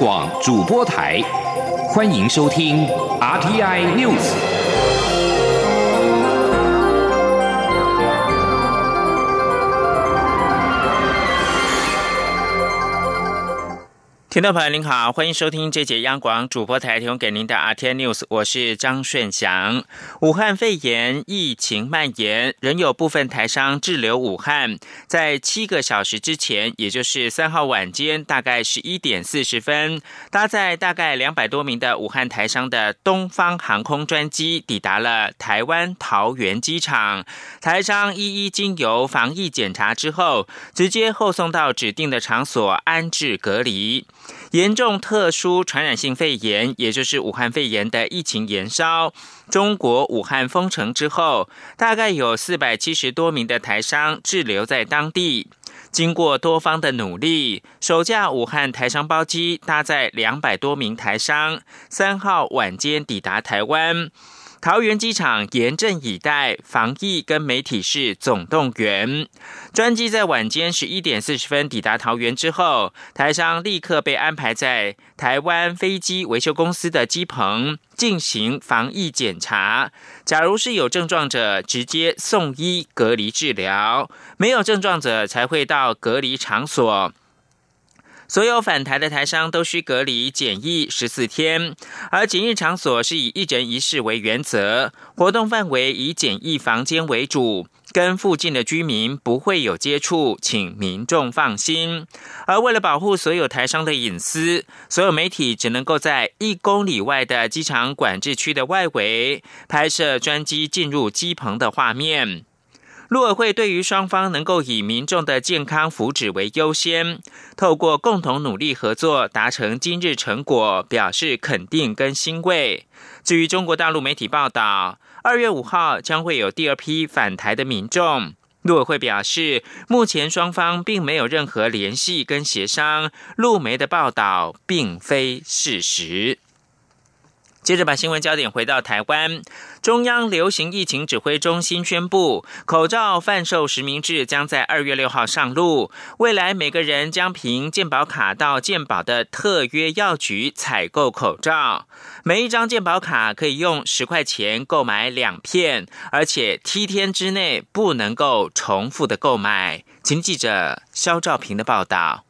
广主播台，欢迎收听 RTI News。听众朋友您好，欢迎收听这节央广主播台提供给您的 RT News，我是张顺祥。武汉肺炎疫情蔓延，仍有部分台商滞留武汉。在七个小时之前，也就是三号晚间，大概十一点四十分，搭载大概两百多名的武汉台商的东方航空专机抵达了台湾桃园机场。台商一一经由防疫检查之后，直接后送到指定的场所安置隔离。严重特殊传染性肺炎，也就是武汉肺炎的疫情延烧。中国武汉封城之后，大概有四百七十多名的台商滞留在当地。经过多方的努力，首架武汉台商包机搭载两百多名台商，三号晚间抵达台湾。桃园机场严阵以待，防疫跟媒体是总动员。专机在晚间十一点四十分抵达桃园之后，台商立刻被安排在台湾飞机维修公司的机棚进行防疫检查。假如是有症状者，直接送医隔离治疗；没有症状者，才会到隔离场所。所有返台的台商都需隔离检疫十四天，而检疫场所是以一人一室为原则，活动范围以检疫房间为主，跟附近的居民不会有接触，请民众放心。而为了保护所有台商的隐私，所有媒体只能够在一公里外的机场管制区的外围拍摄专机进入机棚的画面。陆委会对于双方能够以民众的健康福祉为优先，透过共同努力合作达成今日成果，表示肯定跟欣慰。至于中国大陆媒体报道，二月五号将会有第二批返台的民众，陆委会表示，目前双方并没有任何联系跟协商，陆媒的报道并非事实。接着把新闻焦点回到台湾。中央流行疫情指挥中心宣布，口罩贩售实名制将在二月六号上路。未来每个人将凭健保卡到健保的特约药局采购口罩，每一张健保卡可以用十块钱购买两片，而且七天之内不能够重复的购买。请记者肖兆平的报道。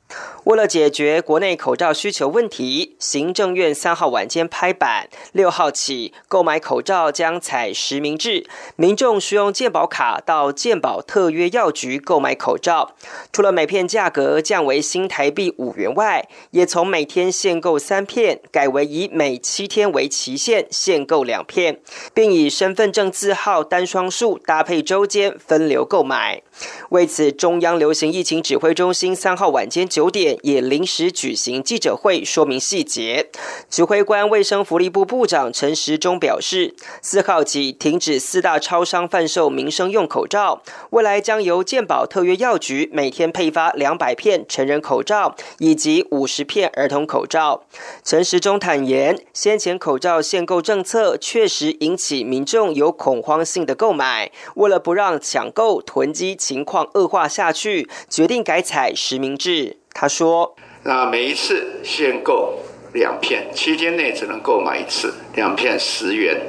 为了解决国内口罩需求问题，行政院三号晚间拍板，六号起购买口罩将采实名制，民众需用健保卡到健保特约药局购买口罩。除了每片价格降为新台币五元外，也从每天限购三片改为以每七天为期限限购两片，并以身份证字号单双数搭配周间分流购买。为此，中央流行疫情指挥中心三号晚间九点也临时举行记者会，说明细节。指挥官卫生福利部部长陈时中表示，四号起停止四大超商贩售民生用口罩，未来将由健保特约药局每天配发两百片成人口罩以及五十片儿童口罩。陈时中坦言，先前口罩限购政策确实引起民众有恐慌性的购买，为了不让抢购囤积。情况恶化下去，决定改采实名制。他说：“那每一次限购两片，七天内只能购买一次，两片十元。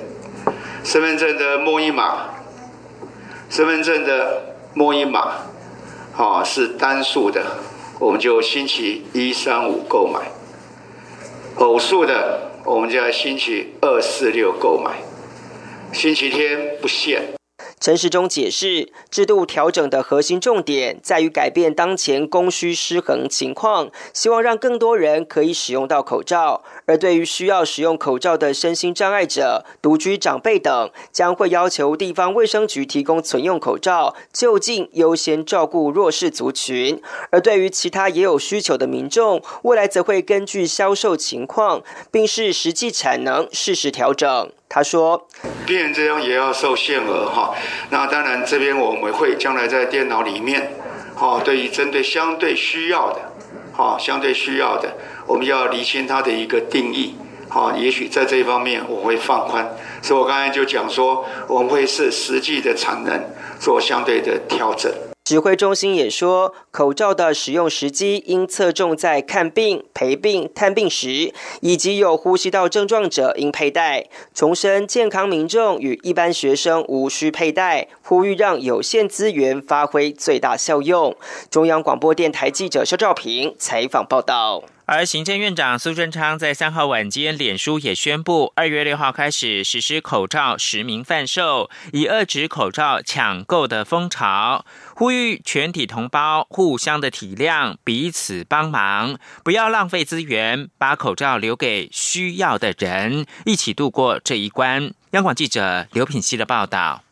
身份证的摸一码，身份证的摸一码，好是单数的，我们就星期一、三、五购买；偶数的，我们就要星期二、四、六购买。星期天不限。”陈时中解释，制度调整的核心重点在于改变当前供需失衡情况，希望让更多人可以使用到口罩。而对于需要使用口罩的身心障碍者、独居长辈等，将会要求地方卫生局提供存用口罩，就近优先照顾弱势族群。而对于其他也有需求的民众，未来则会根据销售情况，并视实际产能适时调整。他说：“病人这样也要受限额哈。那当然，这边我们会将来在电脑里面，好，对于针对相对需要的，好，相对需要的，我们要厘清它的一个定义，好。也许在这一方面我会放宽。所以我刚才就讲说，我们会是实际的产能做相对的调整。”指挥中心也说，口罩的使用时机应侧重在看病、陪病、探病时，以及有呼吸道症状者应佩戴。重申健康民众与一般学生无需佩戴，呼吁让有限资源发挥最大效用。中央广播电台记者肖兆平采访报道。而行政院长苏贞昌在三号晚间，脸书也宣布，二月六号开始实施口罩实名贩售，以遏止口罩抢购的风潮，呼吁全体同胞互相的体谅，彼此帮忙，不要浪费资源，把口罩留给需要的人，一起度过这一关。央广记者刘品希的报道。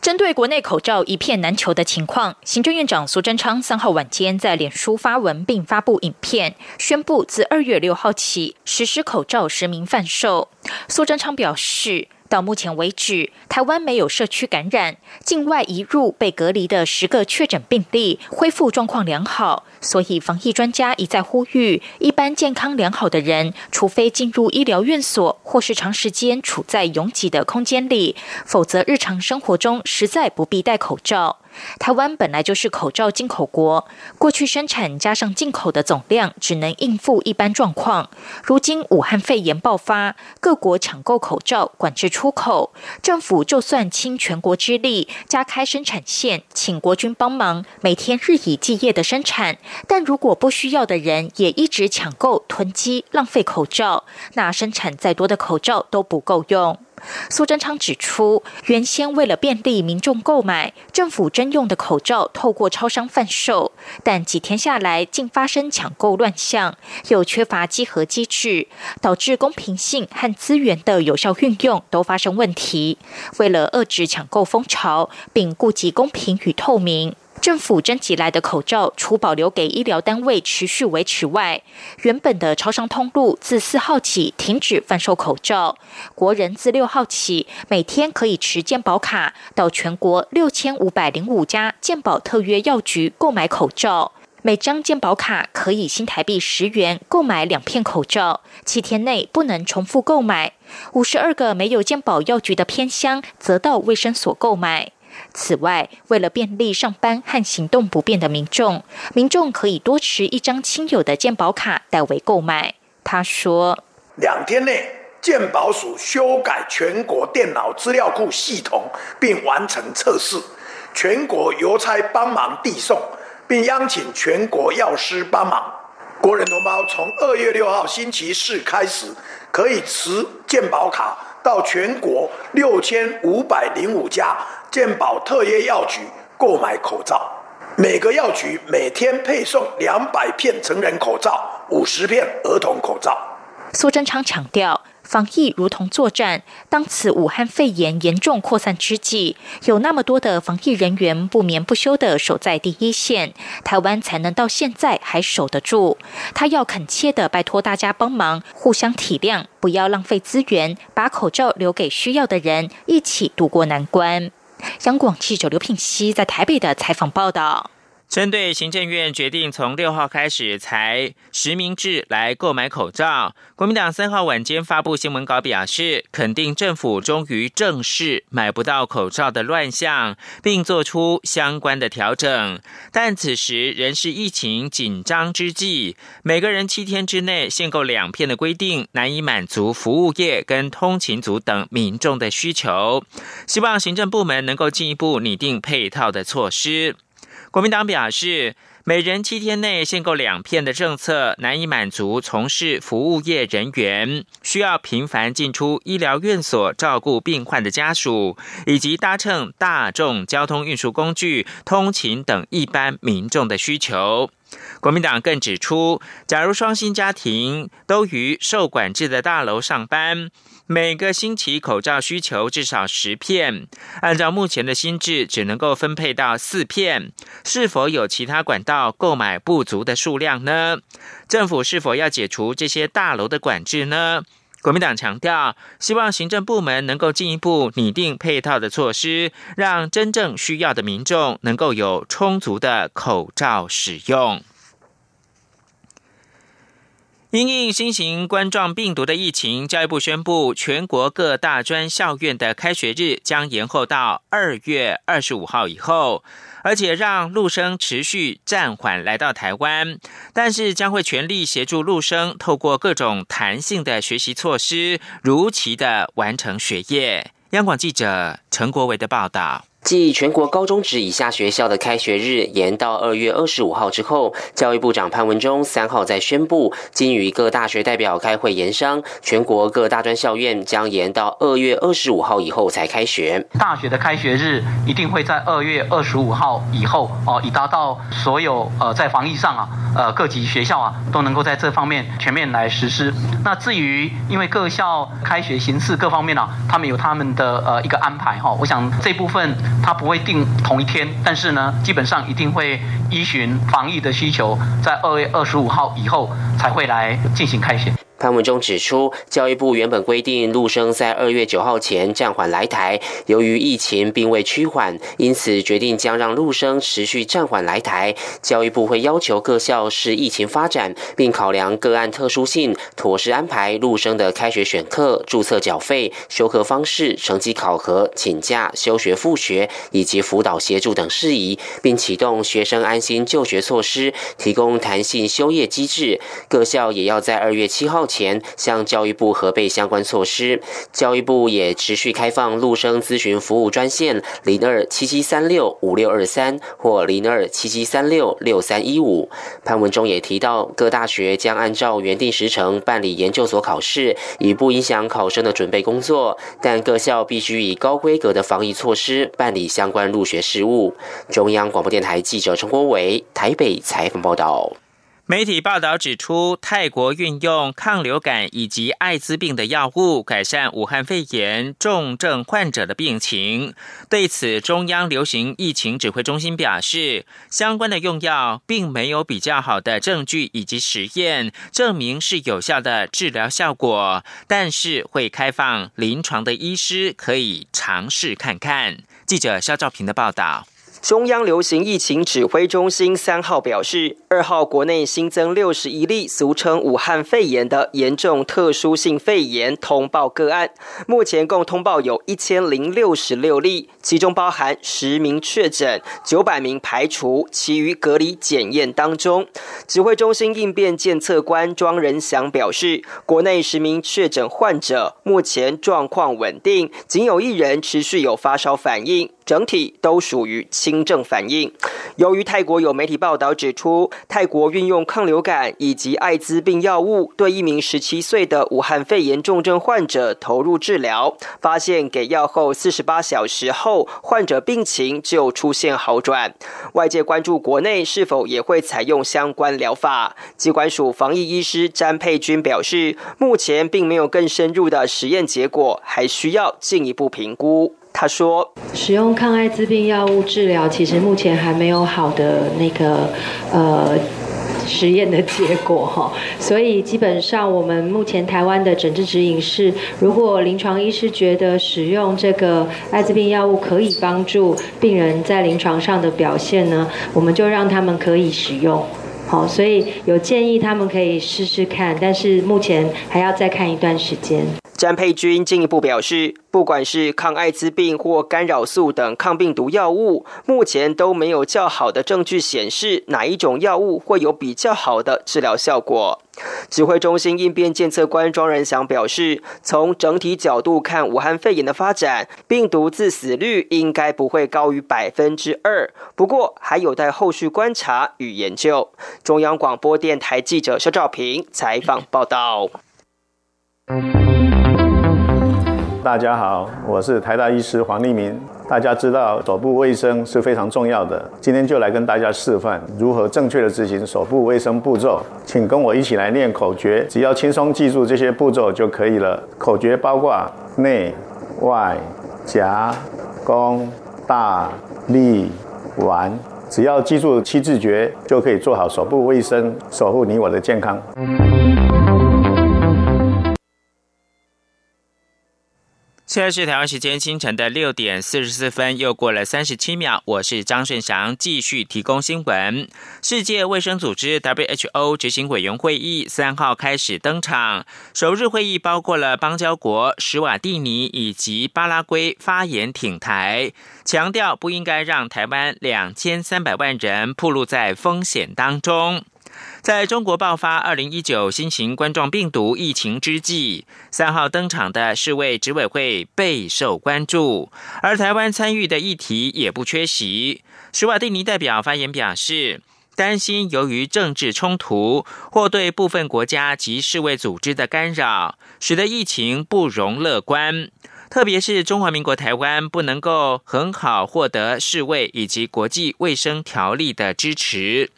针对国内口罩一片难求的情况，行政院长苏贞昌三号晚间在脸书发文并发布影片，宣布自二月六号起实施口罩实名贩售。苏贞昌表示。到目前为止，台湾没有社区感染，境外移入被隔离的十个确诊病例恢复状况良好，所以防疫专家一再呼吁，一般健康良好的人，除非进入医疗院所或是长时间处在拥挤的空间里，否则日常生活中实在不必戴口罩。台湾本来就是口罩进口国，过去生产加上进口的总量只能应付一般状况。如今武汉肺炎爆发，各国抢购口罩，管制出口，政府就算倾全国之力加开生产线，请国军帮忙，每天日以继夜的生产，但如果不需要的人也一直抢购囤积，浪费口罩，那生产再多的口罩都不够用。苏贞昌指出，原先为了便利民众购买，政府征用的口罩透过超商贩售，但几天下来竟发生抢购乱象，又缺乏稽核机制，导致公平性和资源的有效运用都发生问题。为了遏制抢购风潮，并顾及公平与透明。政府征集来的口罩，除保留给医疗单位持续维持外，原本的超商通路自四号起停止贩售口罩。国人自六号起每天可以持健保卡到全国六千五百零五家健保特约药局购买口罩，每张健保卡可以新台币十元购买两片口罩，七天内不能重复购买。五十二个没有健保药局的偏乡，则到卫生所购买。此外，为了便利上班和行动不便的民众，民众可以多持一张亲友的健保卡代为购买。他说：“两天内，健保署修改全国电脑资料库系统，并完成测试，全国邮差帮忙递送，并邀请全国药师帮忙。国人同胞从二月六号星期四开始，可以持健保卡到全国六千五百零五家。”健保特约药局购买口罩，每个药局每天配送两百片成人口罩，五十片儿童口罩。苏贞昌强调，防疫如同作战，当此武汉肺炎严重扩散之际，有那么多的防疫人员不眠不休的守在第一线，台湾才能到现在还守得住。他要恳切的拜托大家帮忙，互相体谅，不要浪费资源，把口罩留给需要的人，一起度过难关。央广记者刘品熙在台北的采访报道。针对行政院决定从六号开始才实名制来购买口罩，国民党三号晚间发布新闻稿表示，肯定政府终于正视买不到口罩的乱象，并做出相关的调整。但此时仍是疫情紧张之际，每个人七天之内限购两片的规定难以满足服务业跟通勤族等民众的需求，希望行政部门能够进一步拟定配套的措施。国民党表示，每人七天内限购两片的政策难以满足从事服务业人员需要频繁进出医疗院所照顾病患的家属，以及搭乘大众交通运输工具通勤等一般民众的需求。国民党更指出，假如双薪家庭都于受管制的大楼上班。每个星期口罩需求至少十片，按照目前的新制，只能够分配到四片。是否有其他管道购买不足的数量呢？政府是否要解除这些大楼的管制呢？国民党强调，希望行政部门能够进一步拟定配套的措施，让真正需要的民众能够有充足的口罩使用。因应新型冠状病毒的疫情，教育部宣布，全国各大专校院的开学日将延后到二月二十五号以后，而且让陆生持续暂缓来到台湾，但是将会全力协助陆生透过各种弹性的学习措施，如期的完成学业。央广记者陈国伟的报道。继全国高中职以下学校的开学日延到二月二十五号之后，教育部长潘文忠三号再宣布，经与各大学代表开会研商，全国各大专校院将延到二月二十五号以后才开学。大学的开学日一定会在二月二十五号以后哦，以达到所有呃在防疫上啊，呃各级学校啊都能够在这方面全面来实施。那至于因为各校开学形式各方面啊，他们有他们的呃一个安排哈，我想这部分。他不会定同一天，但是呢，基本上一定会依循防疫的需求，在二月二十五号以后才会来进行开学。潘文中指出，教育部原本规定陆生在二月九号前暂缓来台，由于疫情并未趋缓，因此决定将让陆生持续暂缓来台。教育部会要求各校视疫情发展，并考量个案特殊性，妥善安排陆生的开学选课、注册缴费、修课方式、成绩考核、请假、休学复学以及辅导协助等事宜，并启动学生安心就学措施，提供弹性休业机制。各校也要在二月七号。前向教育部核备相关措施，教育部也持续开放陆生咨询服务专线零二七七三六五六二三或零二七七三六六三一五。潘文中也提到，各大学将按照原定时程办理研究所考试，以不影响考生的准备工作，但各校必须以高规格的防疫措施办理相关入学事务。中央广播电台记者陈国伟台北采访报道。媒体报道指出，泰国运用抗流感以及艾滋病的药物改善武汉肺炎重症患者的病情。对此，中央流行疫情指挥中心表示，相关的用药并没有比较好的证据以及实验证明是有效的治疗效果，但是会开放临床的医师可以尝试看看。记者肖兆平的报道。中央流行疫情指挥中心三号表示，二号国内新增六十一例俗称武汉肺炎的严重特殊性肺炎通报个案，目前共通报有一千零六十六例，其中包含十名确诊、九百名排除，其余隔离检验当中。指挥中心应变监测官庄仁祥表示，国内十名确诊患者目前状况稳定，仅有一人持续有发烧反应。整体都属于轻症反应。由于泰国有媒体报道指出，泰国运用抗流感以及艾滋病药物对一名十七岁的武汉肺炎重症患者投入治疗，发现给药后四十八小时后，患者病情就出现好转。外界关注国内是否也会采用相关疗法。机关署防疫医师詹佩君表示，目前并没有更深入的实验结果，还需要进一步评估。他说：“使用抗艾滋病药物治疗，其实目前还没有好的那个呃实验的结果哈，所以基本上我们目前台湾的诊治指引是，如果临床医师觉得使用这个艾滋病药物可以帮助病人在临床上的表现呢，我们就让他们可以使用。好，所以有建议他们可以试试看，但是目前还要再看一段时间。”詹佩君进一步表示，不管是抗艾滋病或干扰素等抗病毒药物，目前都没有较好的证据显示哪一种药物会有比较好的治疗效果。指挥中心应变监测官庄仁祥表示，从整体角度看，武汉肺炎的发展，病毒致死率应该不会高于百分之二，不过还有待后续观察与研究。中央广播电台记者肖兆平采访报道。大家好，我是台大医师黄立明。大家知道手部卫生是非常重要的，今天就来跟大家示范如何正确的执行手部卫生步骤。请跟我一起来念口诀，只要轻松记住这些步骤就可以了。口诀包括内、外、夹、弓、大、立、腕，只要记住七字诀，就可以做好手部卫生，守护你我的健康。现在是台湾时间清晨的六点四十四分，又过了三十七秒。我是张顺祥，继续提供新闻。世界卫生组织 WHO 执行委员会议三号开始登场，首日会议包括了邦交国史瓦蒂尼以及巴拉圭发言挺台，强调不应该让台湾两千三百万人暴露在风险当中。在中国爆发二零一九新型冠状病毒疫情之际，三号登场的世卫执委会备受关注，而台湾参与的议题也不缺席。史瓦蒂尼代表发言表示，担心由于政治冲突或对部分国家及世卫组织的干扰，使得疫情不容乐观。特别是中华民国台湾不能够很好获得世卫以及国际卫生条例的支持。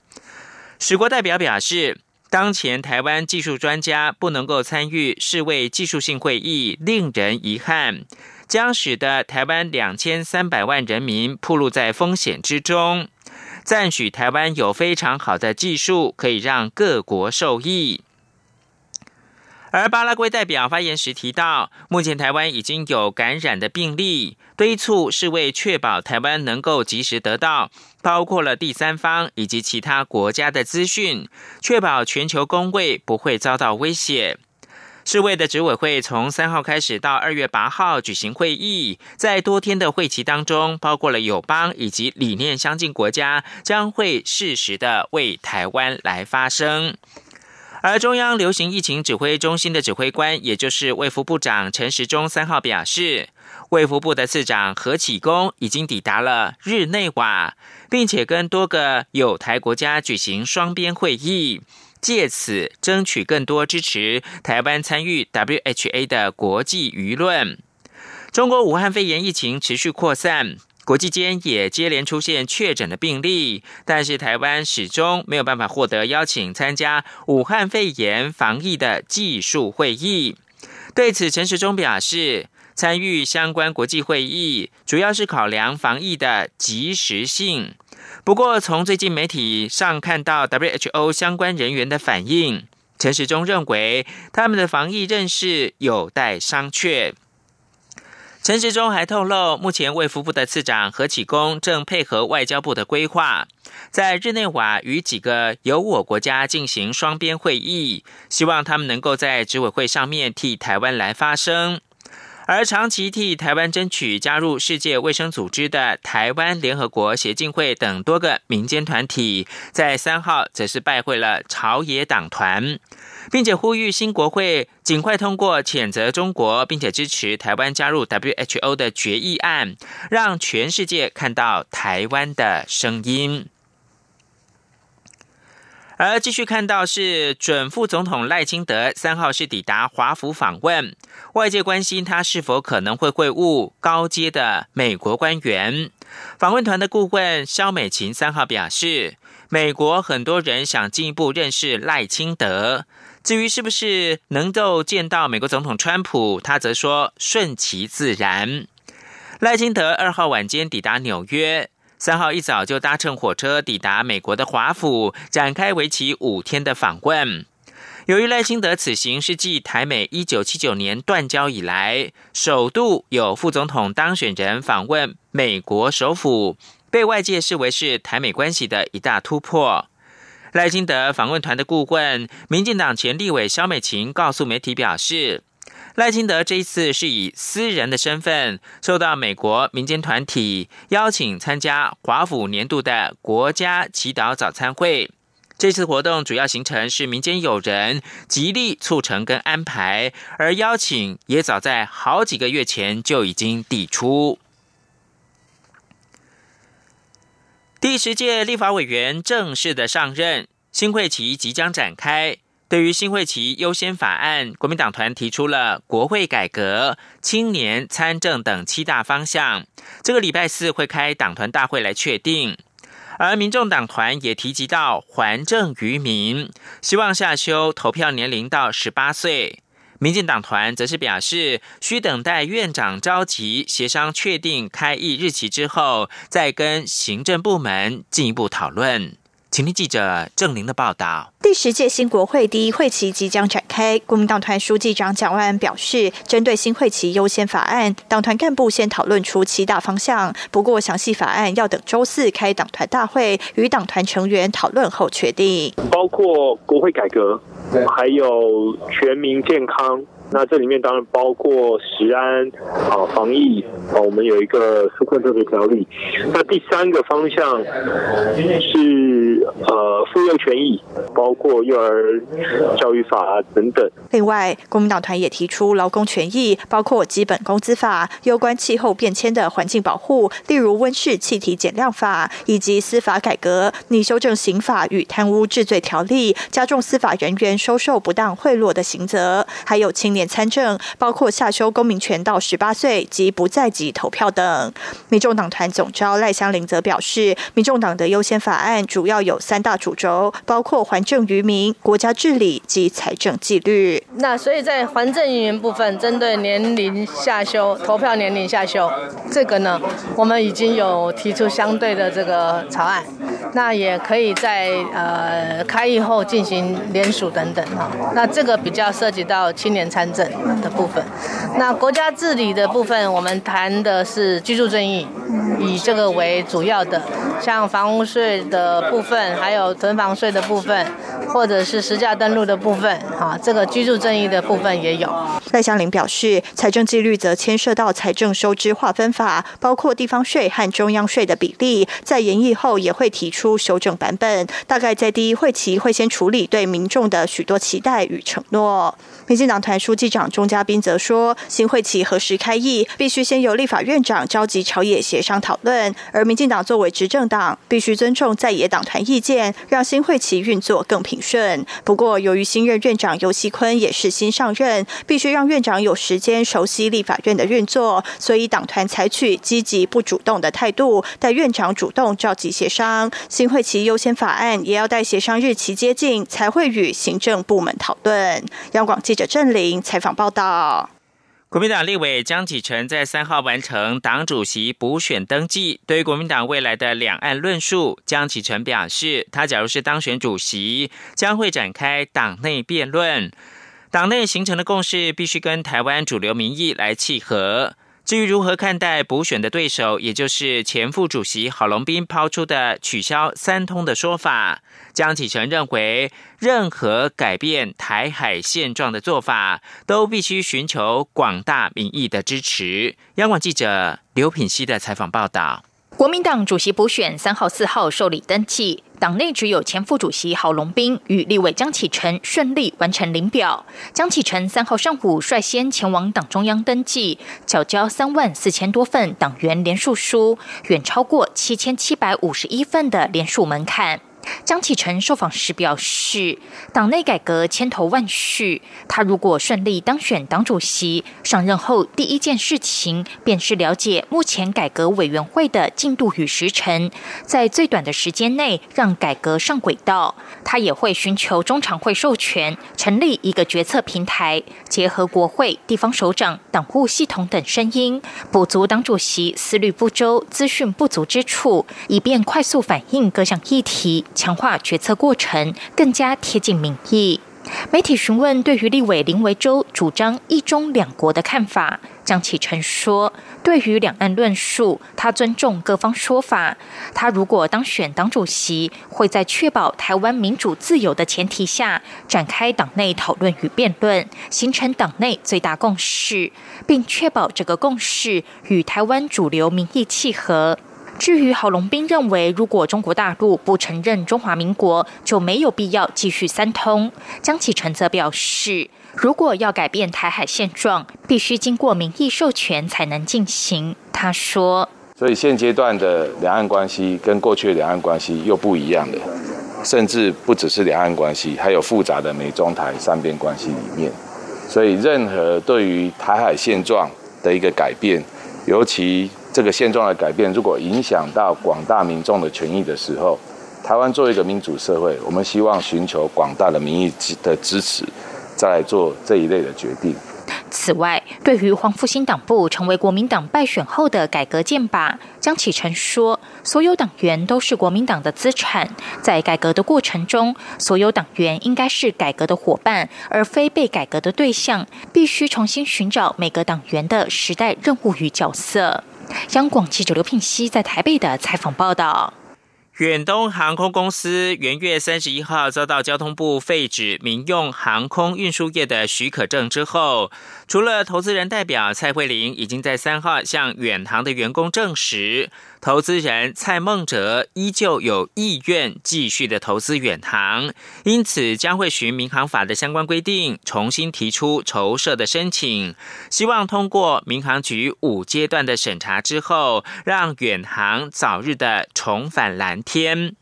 史国代表表示，当前台湾技术专家不能够参与世卫技术性会议，令人遗憾，将使得台湾两千三百万人民暴露在风险之中。赞许台湾有非常好的技术，可以让各国受益。而巴拉圭代表发言时提到，目前台湾已经有感染的病例，敦促是为确保台湾能够及时得到包括了第三方以及其他国家的资讯，确保全球公卫不会遭到威胁。世卫的执委会从三号开始到二月八号举行会议，在多天的会期当中，包括了友邦以及理念相近国家，将会适时的为台湾来发声。而中央流行疫情指挥中心的指挥官，也就是卫福部长陈时中三号表示，卫福部的次长何启功已经抵达了日内瓦，并且跟多个有台国家举行双边会议，借此争取更多支持台湾参与 WHA 的国际舆论。中国武汉肺炎疫情持续扩散。国际间也接连出现确诊的病例，但是台湾始终没有办法获得邀请参加武汉肺炎防疫的技术会议。对此，陈时中表示，参与相关国际会议主要是考量防疫的及时性。不过，从最近媒体上看到 WHO 相关人员的反应，陈时中认为他们的防疫认识有待商榷。陈时中还透露，目前卫福部的次长何启功正配合外交部的规划，在日内瓦与几个由我国家进行双边会议，希望他们能够在执委会上面替台湾来发声。而长期替台湾争取加入世界卫生组织的台湾联合国协进会等多个民间团体，在三号则是拜会了朝野党团。并且呼吁新国会尽快通过谴责中国，并且支持台湾加入 WHO 的决议案，让全世界看到台湾的声音。而继续看到是准副总统赖清德三号是抵达华府访问，外界关心他是否可能会会晤高阶的美国官员。访问团的顾问肖美琴三号表示，美国很多人想进一步认识赖清德。至于是不是能够见到美国总统川普，他则说顺其自然。赖清德二号晚间抵达纽约，三号一早就搭乘火车抵达美国的华府，展开为期五天的访问。由于赖清德此行是继台美一九七九年断交以来，首度有副总统当选人访问美国首府，被外界视为是台美关系的一大突破。赖清德访问团的顾问、民进党前立委肖美琴告诉媒体表示，赖清德这一次是以私人的身份，受到美国民间团体邀请参加华府年度的国家祈祷早餐会。这次活动主要行程是民间友人极力促成跟安排，而邀请也早在好几个月前就已经递出。第十届立法委员正式的上任，新会期即将展开。对于新会期优先法案，国民党团提出了国会改革、青年参政等七大方向。这个礼拜四会开党团大会来确定。而民众党团也提及到还政于民，希望下修投票年龄到十八岁。民进党团则是表示，需等待院长召集协商确定开议日期之后，再跟行政部门进一步讨论。请听记者郑玲的报道。第十届新国会第一会期即将展开，国民党团书记长蒋万安表示，针对新会期优先法案，党团干部先讨论出七大方向，不过详细法案要等周四开党团大会与党团成员讨论后确定。包括国会改革，还有全民健康。那这里面当然包括食安啊、防疫啊，我们有一个纾困特别条例。那第三个方向是呃妇幼权益，包括幼儿教育法等等。另外，国民党团也提出劳工权益，包括基本工资法、有关气候变迁的环境保护，例如温室气体减量法，以及司法改革，拟修正刑法与贪污治罪条例，加重司法人员收受不当贿赂的刑责，还有青年。参政包括下修公民权到十八岁及不在籍投票等。民众党团总召赖香林则表示，民众党的优先法案主要有三大主轴，包括还政于民、国家治理及财政纪律。那所以在还政于民部分，针对年龄下修、投票年龄下修，这个呢，我们已经有提出相对的这个草案。那也可以在呃开议后进行联署等等哈。那这个比较涉及到青年参。政的部分，那国家治理的部分，我们谈的是居住正义，以这个为主要的，像房屋税的部分，还有囤房税的部分，或者是实价登录的部分，哈，这个居住正义的部分也有。赖香林表示，财政纪律则牵涉到财政收支划分法，包括地方税和中央税的比例，在研议后也会提出修正版本，大概在第一会期会先处理对民众的许多期待与承诺。民进党团书记长钟嘉宾则说，新会期何时开议，必须先由立法院长召集朝野协商讨论，而民进党作为执政党，必须尊重在野党团意见，让新会期运作更平顺。不过，由于新任院长尤锡坤也是新上任，必须让院长有时间熟悉立法院的运作，所以党团采取积极不主动的态度，待院长主动召集协商。新会期优先法案也要待协商日期接近，才会与行政部门讨论。央广记者。郑玲采访报道：国民党立委江启臣在三号完成党主席补选登记。对于国民党未来的两岸论述，江启臣表示，他假如是当选主席，将会展开党内辩论。党内形成的共识必须跟台湾主流民意来契合。至于如何看待补选的对手，也就是前副主席郝龙斌抛出的取消三通的说法，江启臣认为，任何改变台海现状的做法，都必须寻求广大民意的支持。央广记者刘品希的采访报道。国民党主席补选三号、四号受理登记，党内只有前副主席郝龙斌与立委江启臣顺利完成领表。江启臣三号上午率先前往党中央登记，缴交三万四千多份党员联署书，远超过七千七百五十一份的联署门槛。江启臣受访时表示，党内改革千头万绪，他如果顺利当选党主席，上任后第一件事情便是了解目前改革委员会的进度与时程，在最短的时间内让改革上轨道。他也会寻求中常会授权，成立一个决策平台，结合国会、地方首长、党务系统等声音，补足党主席思虑不周、资讯不足之处，以便快速反映各项议题。强化决策过程，更加贴近民意。媒体询问对于立委林维洲主张一中两国的看法，江启臣说：“对于两岸论述，他尊重各方说法。他如果当选党主席，会在确保台湾民主自由的前提下，展开党内讨论与辩论，形成党内最大共识，并确保这个共识与台湾主流民意契合。”至于郝龙斌认为，如果中国大陆不承认中华民国，就没有必要继续三通。江启臣则表示，如果要改变台海现状，必须经过民意授权才能进行。他说：“所以现阶段的两岸关系跟过去的两岸关系又不一样了，甚至不只是两岸关系，还有复杂的美中台三边关系里面。所以，任何对于台海现状的一个改变，尤其……这个现状的改变，如果影响到广大民众的权益的时候，台湾作为一个民主社会，我们希望寻求广大的民意的支持，再来做这一类的决定。此外，对于黄复兴党部成为国民党败选后的改革剑拔，江启臣说：“所有党员都是国民党的资产，在改革的过程中，所有党员应该是改革的伙伴，而非被改革的对象。必须重新寻找每个党员的时代任务与角色。”央广记者刘聘熙在台北的采访报道。远东航空公司元月三十一号遭到交通部废止民用航空运输业的许可证之后，除了投资人代表蔡慧玲已经在三号向远航的员工证实。投资人蔡孟哲依旧有意愿继续的投资远航，因此将会循民航法的相关规定，重新提出筹设的申请，希望通过民航局五阶段的审查之后，让远航早日的重返蓝天。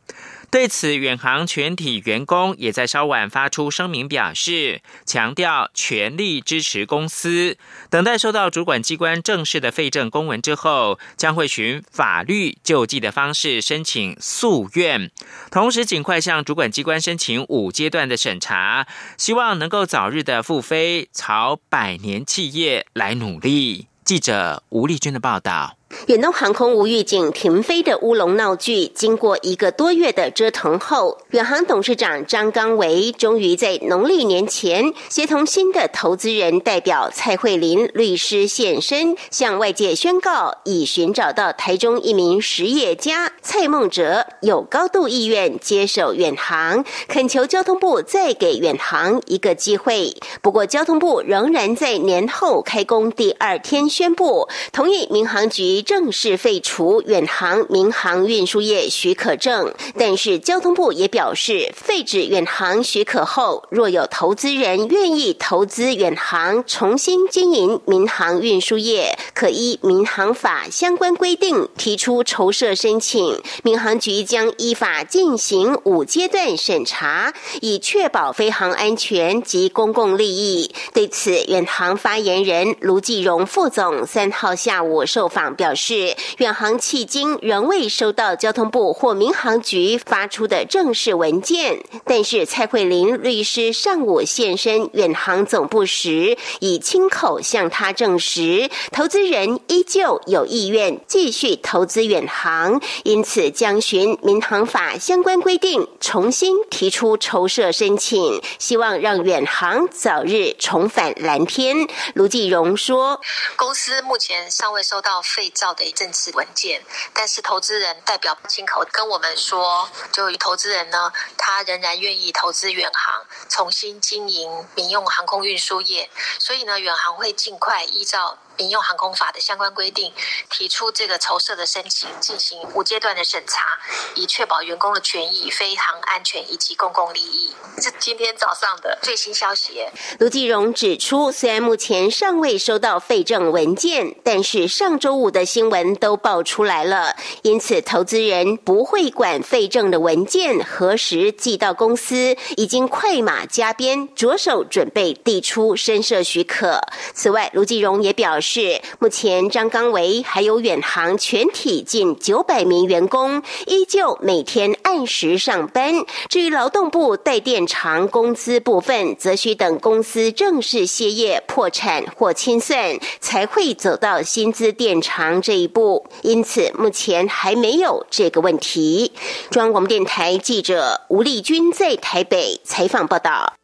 对此，远航全体员工也在稍晚发出声明，表示强调全力支持公司，等待收到主管机关正式的废证公文之后，将会循法律救济的方式申请诉愿，同时尽快向主管机关申请五阶段的审查，希望能够早日的复飞，朝百年企业来努力。记者吴丽君的报道。远东航空无预警停飞的乌龙闹剧，经过一个多月的折腾后，远航董事长张刚维终于在农历年前，协同新的投资人代表蔡慧林律师现身，向外界宣告，已寻找到台中一名实业家蔡孟哲，有高度意愿接手远航，恳求交通部再给远航一个机会。不过，交通部仍然在年后开工第二天宣布，同意民航局。正式废除远航民航运输业许可证，但是交通部也表示，废止远航许可后，若有投资人愿意投资远航，重新经营民航运输业，可依民航法相关规定提出筹设申请，民航局将依法进行五阶段审查，以确保飞航安全及公共利益。对此，远航发言人卢继荣副总三号下午受访表。表示，远航迄今仍未收到交通部或民航局发出的正式文件。但是，蔡慧玲律师上午现身远航总部时，已亲口向他证实，投资人依旧有意愿继续投资远航，因此将循民航法相关规定重新提出筹设申请，希望让远航早日重返蓝天。卢继荣说：“公司目前尚未收到废。”造的一政治文件，但是投资人代表亲口跟我们说，就投资人呢，他仍然愿意投资远航，重新经营民用航空运输业，所以呢，远航会尽快依照。民用航空法的相关规定，提出这个筹设的申请，进行五阶段的审查，以确保员工的权益、飞航安全以及公共利益。是今天早上的最新消息。卢继荣指出，虽然目前尚未收到废证文件，但是上周五的新闻都爆出来了，因此投资人不会管废证的文件何时寄到公司，已经快马加鞭，着手准备递出申设许可。此外，卢继荣也表示。是目前张刚维还有远航全体近九百名员工依旧每天按时上班。至于劳动部代电厂工资部分，则需等公司正式歇业、破产或清算，才会走到薪资电厂这一步。因此，目前还没有这个问题。中央广播电台记者吴丽君在台北采访报道。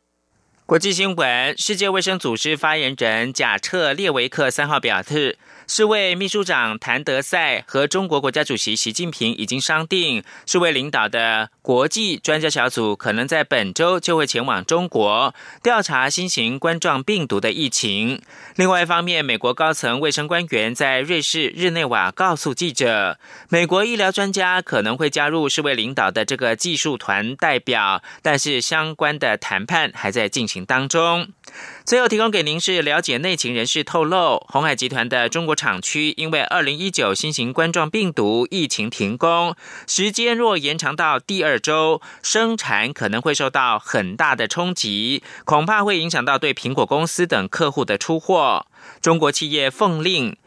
国际新闻：世界卫生组织发言人贾特列维克三号表示。世卫秘书长谭德赛和中国国家主席习近平已经商定，世卫领导的国际专家小组可能在本周就会前往中国调查新型冠状病毒的疫情。另外一方面，美国高层卫生官员在瑞士日内瓦告诉记者，美国医疗专家可能会加入世卫领导的这个技术团代表，但是相关的谈判还在进行当中。最后提供给您是了解内情人士透露，红海集团的中国厂区因为二零一九新型冠状病毒疫情停工，时间若延长到第二周，生产可能会受到很大的冲击，恐怕会影响到对苹果公司等客户的出货。中国企业奉令。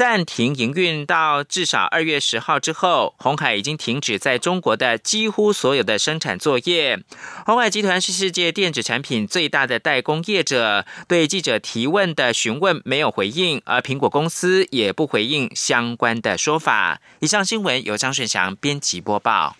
暂停营运到至少二月十号之后，红海已经停止在中国的几乎所有的生产作业。红海集团是世界电子产品最大的代工业者，对记者提问的询问没有回应，而苹果公司也不回应相关的说法。以上新闻由张顺祥编辑播报。